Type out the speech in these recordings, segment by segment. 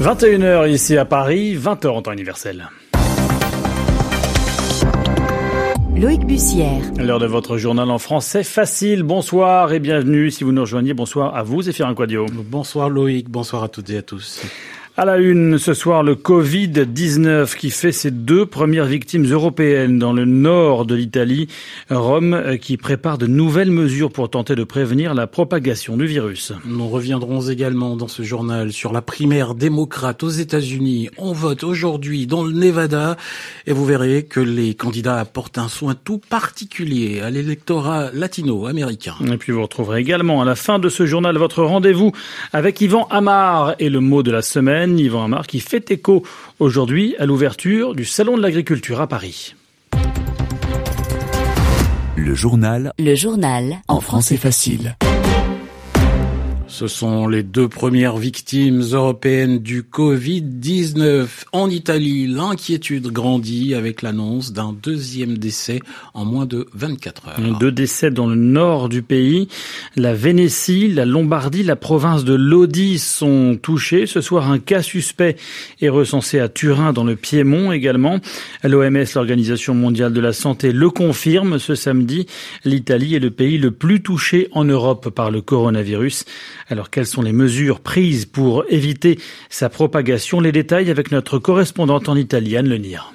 21h ici à Paris, 20h en temps universel. Loïc Bussière. L'heure de votre journal en français facile. Bonsoir et bienvenue. Si vous nous rejoignez, bonsoir à vous, Zéphirin Quadio. Bonsoir Loïc, bonsoir à toutes et à tous. À la une ce soir, le Covid-19 qui fait ses deux premières victimes européennes dans le nord de l'Italie. Rome euh, qui prépare de nouvelles mesures pour tenter de prévenir la propagation du virus. Nous reviendrons également dans ce journal sur la primaire démocrate aux États-Unis. On vote aujourd'hui dans le Nevada et vous verrez que les candidats apportent un soin tout particulier à l'électorat latino-américain. Et puis vous retrouverez également à la fin de ce journal votre rendez-vous avec Yvan Amar et le mot de la semaine. Amar, qui fait écho aujourd'hui à l'ouverture du Salon de l'agriculture à Paris. Le journal. Le journal. En français facile. Ce sont les deux premières victimes européennes du Covid-19. En Italie, l'inquiétude grandit avec l'annonce d'un deuxième décès en moins de 24 heures. Deux décès dans le nord du pays. La Vénétie, la Lombardie, la province de Lodi sont touchés. Ce soir, un cas suspect est recensé à Turin dans le Piémont également. L'OMS, l'Organisation mondiale de la santé, le confirme ce samedi. L'Italie est le pays le plus touché en Europe par le coronavirus. Alors quelles sont les mesures prises pour éviter sa propagation? Les détails avec notre correspondante en Italie, Anne Lenir.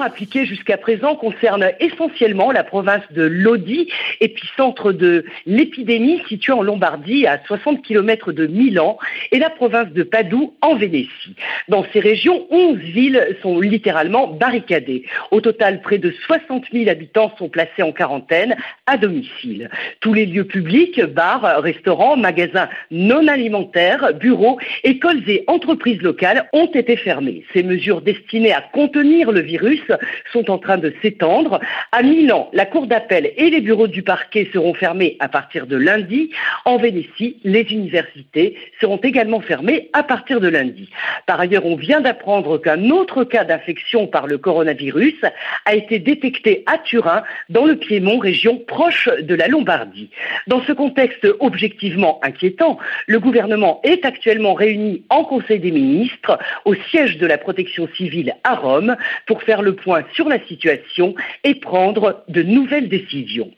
Appliquées jusqu'à présent concernent essentiellement la province de Lodi, épicentre de l'épidémie située en Lombardie à 60 km de Milan, et la province de Padoue en Vénétie. Dans ces régions, 11 villes sont littéralement barricadées. Au total, près de 60 000 habitants sont placés en quarantaine à domicile. Tous les lieux publics, bars, restaurants, magasins non alimentaires, bureaux, écoles et entreprises locales ont été fermés. Ces mesures destinées à contenir le virus sont en train de s'étendre. À Milan, la cour d'appel et les bureaux du parquet seront fermés à partir de lundi. En Vénétie, les universités seront également fermées à partir de lundi. Par ailleurs, on vient d'apprendre qu'un autre cas d'infection par le coronavirus a été détecté à Turin, dans le Piémont, région proche de la Lombardie. Dans ce contexte objectivement inquiétant, le gouvernement est actuellement réuni en Conseil des ministres au siège de la protection civile à Rome pour faire le point sur la situation et prendre de nouvelles décisions.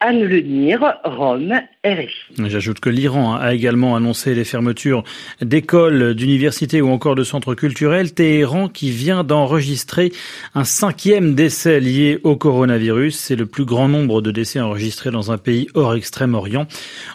Anne Lenir, Rome, RFI. J'ajoute que l'Iran a également annoncé les fermetures d'écoles, d'universités ou encore de centres culturels. Téhéran qui vient d'enregistrer un cinquième décès lié au coronavirus. C'est le plus grand nombre de décès enregistrés dans un pays hors Extrême-Orient.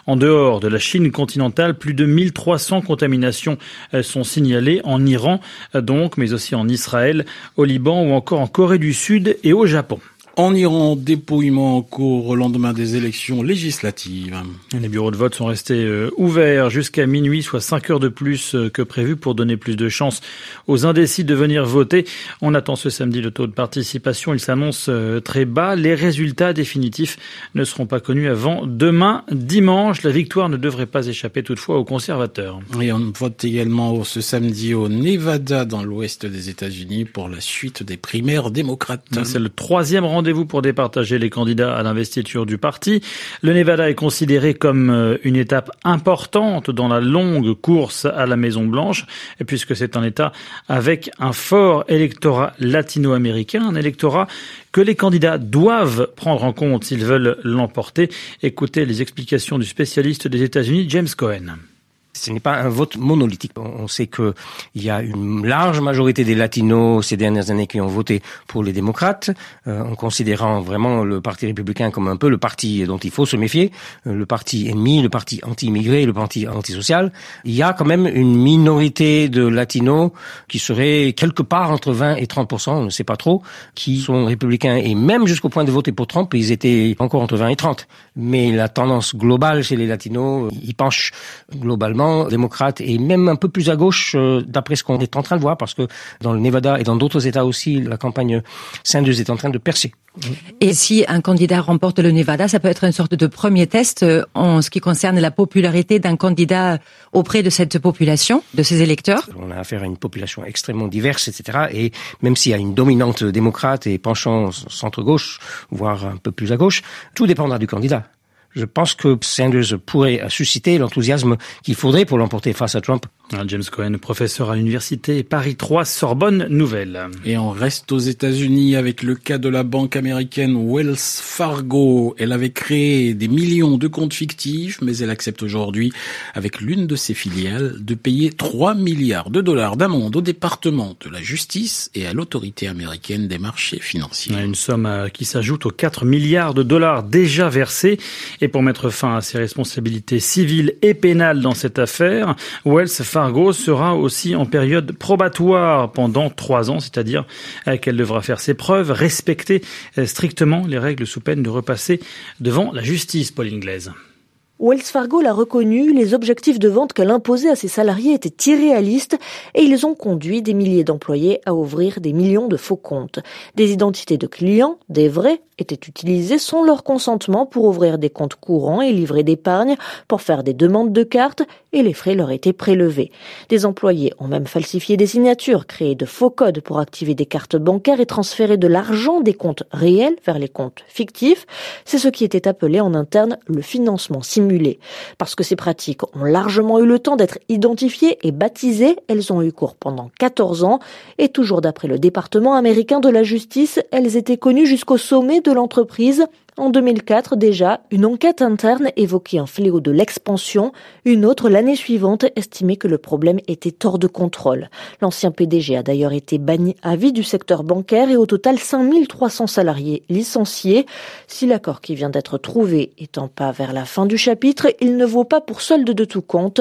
En dehors de la Chine continentale, plus de 1300 contaminations euh, sont signalées en Iran donc, mais aussi en Israël, au Liban ou encore en Corée du Sud et au Japon. En Iran, dépouillement en cours au lendemain des élections législatives. Les bureaux de vote sont restés euh, ouverts jusqu'à minuit, soit 5 heures de plus euh, que prévu pour donner plus de chances aux indécis de venir voter. On attend ce samedi le taux de participation. Il s'annonce euh, très bas. Les résultats définitifs ne seront pas connus avant demain, dimanche. La victoire ne devrait pas échapper toutefois aux conservateurs. Et on vote également ce samedi au Nevada, dans l'ouest des États-Unis, pour la suite des primaires démocrates. C'est le troisième rendez rendez-vous pour départager les candidats à l'investiture du parti. Le Nevada est considéré comme euh, une étape importante dans la longue course à la Maison Blanche, puisque c'est un État avec un fort électorat latino-américain, un électorat que les candidats doivent prendre en compte s'ils veulent l'emporter. Écoutez les explications du spécialiste des États-Unis, James Cohen ce n'est pas un vote monolithique. On sait qu'il y a une large majorité des latinos ces dernières années qui ont voté pour les démocrates, euh, en considérant vraiment le parti républicain comme un peu le parti dont il faut se méfier, euh, le parti ennemi, le parti anti-immigré, le parti antisocial. Il y a quand même une minorité de latinos qui serait quelque part entre 20 et 30% on ne sait pas trop, qui sont républicains et même jusqu'au point de voter pour Trump, ils étaient encore entre 20 et 30. Mais la tendance globale chez les latinos, ils penchent globalement démocrate et même un peu plus à gauche euh, d'après ce qu'on est en train de voir parce que dans le Nevada et dans d'autres États aussi, la campagne Sanders est en train de percer. Et si un candidat remporte le Nevada, ça peut être une sorte de premier test euh, en ce qui concerne la popularité d'un candidat auprès de cette population, de ses électeurs. On a affaire à une population extrêmement diverse, etc. Et même s'il y a une dominante démocrate et penchant centre-gauche, voire un peu plus à gauche, tout dépendra du candidat. Je pense que Sanders pourrait susciter l'enthousiasme qu'il faudrait pour l'emporter face à Trump. James Cohen, professeur à l'université Paris 3 Sorbonne Nouvelle. Et on reste aux États-Unis avec le cas de la banque américaine Wells Fargo. Elle avait créé des millions de comptes fictifs, mais elle accepte aujourd'hui, avec l'une de ses filiales, de payer 3 milliards de dollars d'amende au département de la justice et à l'autorité américaine des marchés financiers. Une somme euh, qui s'ajoute aux 4 milliards de dollars déjà versés. Et pour mettre fin à ses responsabilités civiles et pénales dans cette affaire, Wells Fargo sera aussi en période probatoire pendant trois ans, c'est-à-dire euh, qu'elle devra faire ses preuves, respecter euh, strictement les règles sous peine de repasser devant la justice, Pauline Glaise. Wells Fargo l'a reconnu, les objectifs de vente qu'elle imposait à ses salariés étaient irréalistes et ils ont conduit des milliers d'employés à ouvrir des millions de faux comptes. Des identités de clients, des vrais, étaient utilisées sans leur consentement pour ouvrir des comptes courants et livrer d'épargne, pour faire des demandes de cartes et les frais leur étaient prélevés. Des employés ont même falsifié des signatures, créé de faux codes pour activer des cartes bancaires et transférer de l'argent des comptes réels vers les comptes fictifs. C'est ce qui était appelé en interne le financement simulé. Parce que ces pratiques ont largement eu le temps d'être identifiées et baptisées, elles ont eu cours pendant 14 ans. Et toujours d'après le département américain de la justice, elles étaient connues jusqu'au sommet de l'entreprise. En 2004 déjà, une enquête interne évoquait un fléau de l'expansion, une autre l'année suivante estimait que le problème était hors de contrôle. L'ancien PDG a d'ailleurs été banni à vie du secteur bancaire et au total 5300 salariés licenciés. Si l'accord qui vient d'être trouvé est en pas vers la fin du chapitre, il ne vaut pas pour solde de tout compte.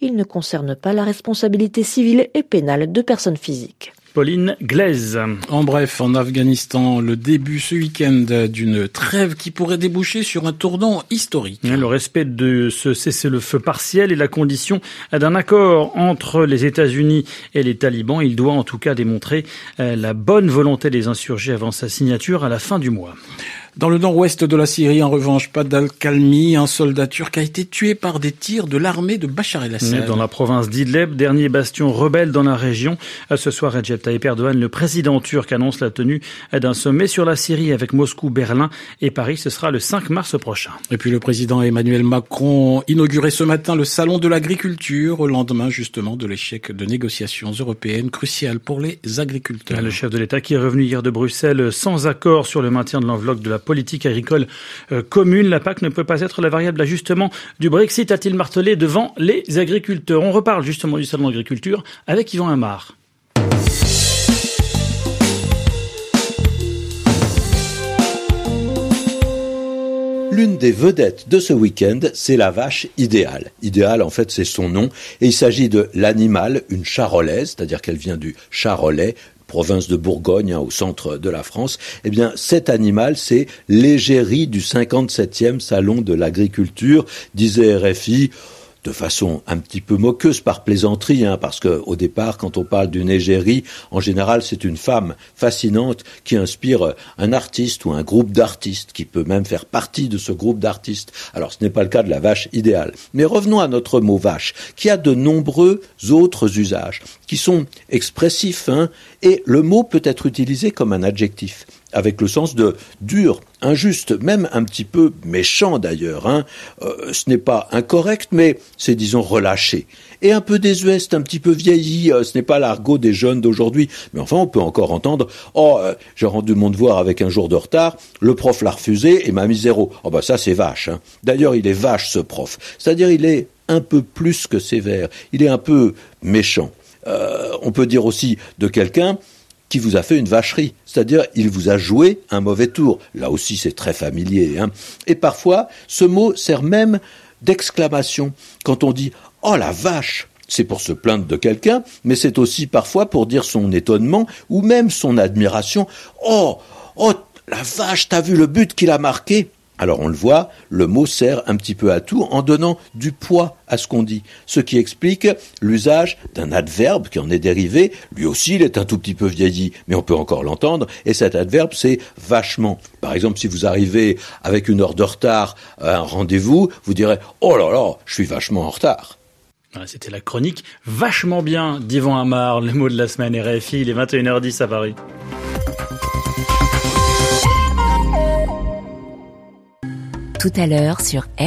Il ne concerne pas la responsabilité civile et pénale de personnes physiques. Pauline Glaise. En bref, en Afghanistan, le début ce week-end d'une trêve qui pourrait déboucher sur un tournant historique. Le respect de ce cessez-le-feu partiel est la condition d'un accord entre les États-Unis et les talibans. Il doit en tout cas démontrer euh, la bonne volonté des insurgés avant sa signature à la fin du mois. Dans le nord-ouest de la Syrie, en revanche, pas d'Al-Khalmi, un soldat turc a été tué par des tirs de l'armée de Bachar el-Assad. Dans la province d'Idleb, dernier bastion rebelle dans la région. Ce soir, Recep Tayyip Erdogan, le président turc, annonce la tenue d'un sommet sur la Syrie avec Moscou, Berlin et Paris. Ce sera le 5 mars prochain. Et puis le président Emmanuel Macron inaugurait ce matin le salon de l'agriculture au lendemain justement de l'échec de négociations européennes cruciales pour les agriculteurs. Le chef de l'État qui est revenu hier de Bruxelles sans accord sur le maintien de l'enveloppe de la politique agricole euh, commune. La PAC ne peut pas être la variable d'ajustement du Brexit, a-t-il martelé devant les agriculteurs. On reparle justement du salon d'agriculture avec Yvan Amar. L'une des vedettes de ce week-end, c'est la vache idéale. Idéale, en fait, c'est son nom. Et il s'agit de l'animal, une charolaise, c'est-à-dire qu'elle vient du Charolais, province de Bourgogne, hein, au centre de la France, eh bien, cet animal, c'est l'égérie du 57e salon de l'agriculture, disait RFI de façon un petit peu moqueuse par plaisanterie, hein, parce que au départ, quand on parle d'une égérie, en général, c'est une femme fascinante qui inspire un artiste ou un groupe d'artistes, qui peut même faire partie de ce groupe d'artistes. Alors, ce n'est pas le cas de la vache idéale. Mais revenons à notre mot vache, qui a de nombreux autres usages, qui sont expressifs, hein, et le mot peut être utilisé comme un adjectif avec le sens de dur, injuste, même un petit peu méchant d'ailleurs. Hein. Euh, ce n'est pas incorrect, mais c'est disons relâché. Et un peu désuet, un petit peu vieilli, euh, ce n'est pas l'argot des jeunes d'aujourd'hui. Mais enfin, on peut encore entendre « Oh, euh, j'ai rendu mon devoir avec un jour de retard, le prof l'a refusé et m'a mis zéro. » Oh bah ça c'est vache. Hein. D'ailleurs, il est vache ce prof. C'est-à-dire il est un peu plus que sévère, il est un peu méchant. on peut dire aussi de quelqu'un vous a fait une vacherie, c'est-à-dire il vous a joué un mauvais tour. Là aussi c'est très familier. Hein. Et parfois ce mot sert même d'exclamation quand on dit ⁇ Oh la vache !⁇ c'est pour se plaindre de quelqu'un, mais c'est aussi parfois pour dire son étonnement ou même son admiration. Oh, oh, la vache, t'as vu le but qu'il a marqué? Alors on le voit, le mot sert un petit peu à tout en donnant du poids à ce qu'on dit, ce qui explique l'usage d'un adverbe qui en est dérivé. Lui aussi, il est un tout petit peu vieilli, mais on peut encore l'entendre. Et cet adverbe, c'est vachement. Par exemple, si vous arrivez avec une heure de retard à un rendez-vous, vous direz « Oh là là, je suis vachement en retard ». C'était la chronique vachement bien d'Yvan Amar, le mot de la semaine RFI, il est 21h10 à Paris. Tout à l'heure sur